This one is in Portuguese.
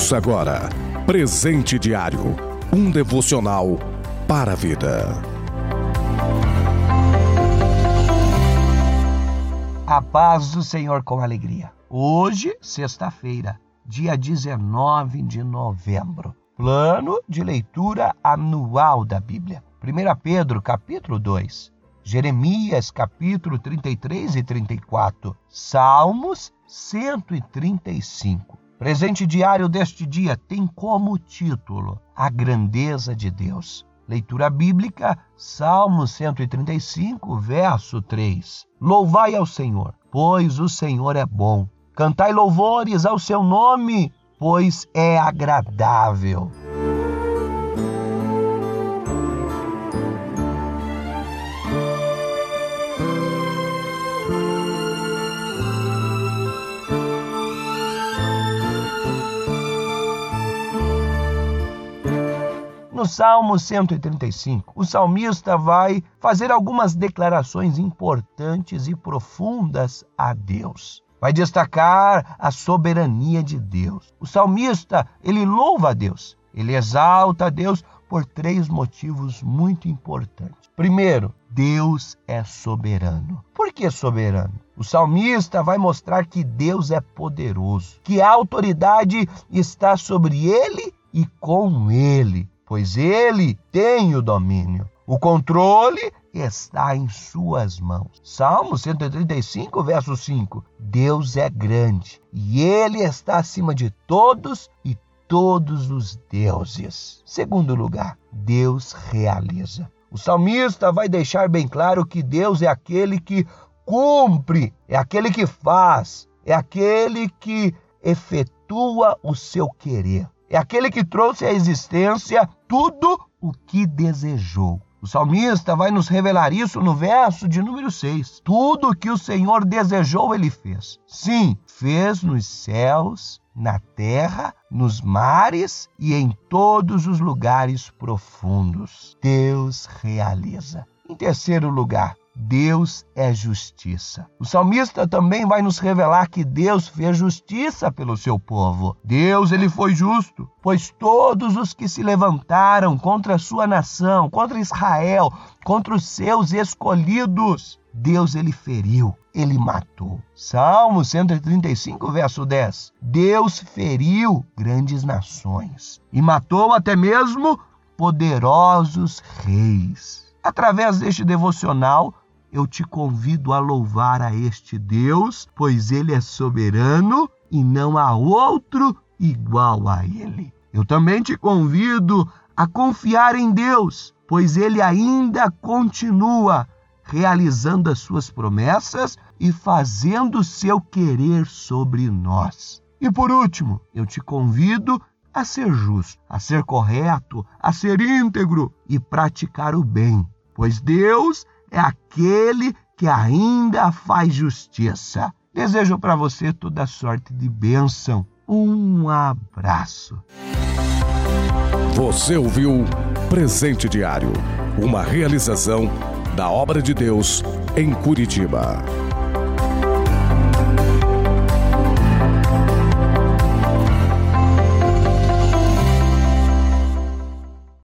Ouça agora Presente Diário um devocional para a vida. A paz do Senhor com alegria. Hoje, sexta-feira, dia 19 de novembro. Plano de leitura anual da Bíblia. 1 Pedro, capítulo 2. Jeremias, capítulo 33 e 34. Salmos 135. Presente diário deste dia tem como título A Grandeza de Deus. Leitura bíblica, Salmo 135, verso 3. Louvai ao Senhor, pois o Senhor é bom. Cantai louvores ao seu nome, pois é agradável. No Salmo 135, o salmista vai fazer algumas declarações importantes e profundas a Deus. Vai destacar a soberania de Deus. O salmista, ele louva a Deus, ele exalta a Deus por três motivos muito importantes. Primeiro, Deus é soberano. Por que soberano? O salmista vai mostrar que Deus é poderoso, que a autoridade está sobre ele e com ele pois ele tem o domínio. O controle está em suas mãos. Salmo 135, verso 5. Deus é grande e ele está acima de todos e todos os deuses. Segundo lugar, Deus realiza. O salmista vai deixar bem claro que Deus é aquele que cumpre, é aquele que faz, é aquele que efetua o seu querer. É aquele que trouxe à existência tudo o que desejou. O salmista vai nos revelar isso no verso de número 6. Tudo o que o Senhor desejou, ele fez. Sim, fez nos céus, na terra, nos mares e em todos os lugares profundos. Deus realiza. Em terceiro lugar, Deus é justiça. O salmista também vai nos revelar que Deus fez justiça pelo seu povo. Deus, ele foi justo, pois todos os que se levantaram contra a sua nação, contra Israel, contra os seus escolhidos, Deus ele feriu, ele matou. Salmo 135, verso 10. Deus feriu grandes nações e matou até mesmo poderosos reis. Através deste devocional, eu te convido a louvar a este Deus, pois ele é soberano e não há outro igual a ele. Eu também te convido a confiar em Deus, pois ele ainda continua realizando as suas promessas e fazendo o seu querer sobre nós. E por último, eu te convido a ser justo, a ser correto, a ser íntegro e praticar o bem, pois Deus é aquele que ainda faz justiça. Desejo para você toda sorte de bênção. Um abraço. Você ouviu Presente Diário, uma realização da obra de Deus em Curitiba.